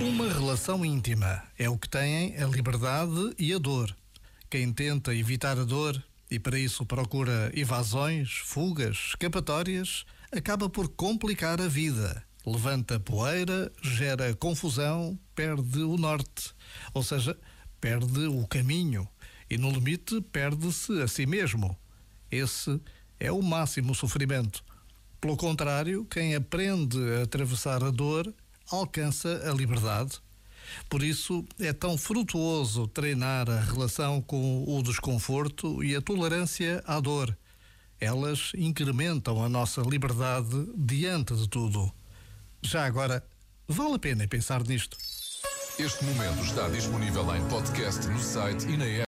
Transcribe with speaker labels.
Speaker 1: Uma relação íntima é o que têm a liberdade e a dor. Quem tenta evitar a dor e para isso procura evasões, fugas, escapatórias, acaba por complicar a vida. Levanta poeira, gera confusão, perde o norte. Ou seja, perde o caminho e, no limite, perde-se a si mesmo. Esse é o máximo sofrimento. Pelo contrário, quem aprende a atravessar a dor alcança a liberdade. Por isso, é tão frutuoso treinar a relação com o desconforto e a tolerância à dor. Elas incrementam a nossa liberdade diante de tudo. Já agora, vale a pena pensar nisto.
Speaker 2: Este momento está disponível em podcast no site e na app.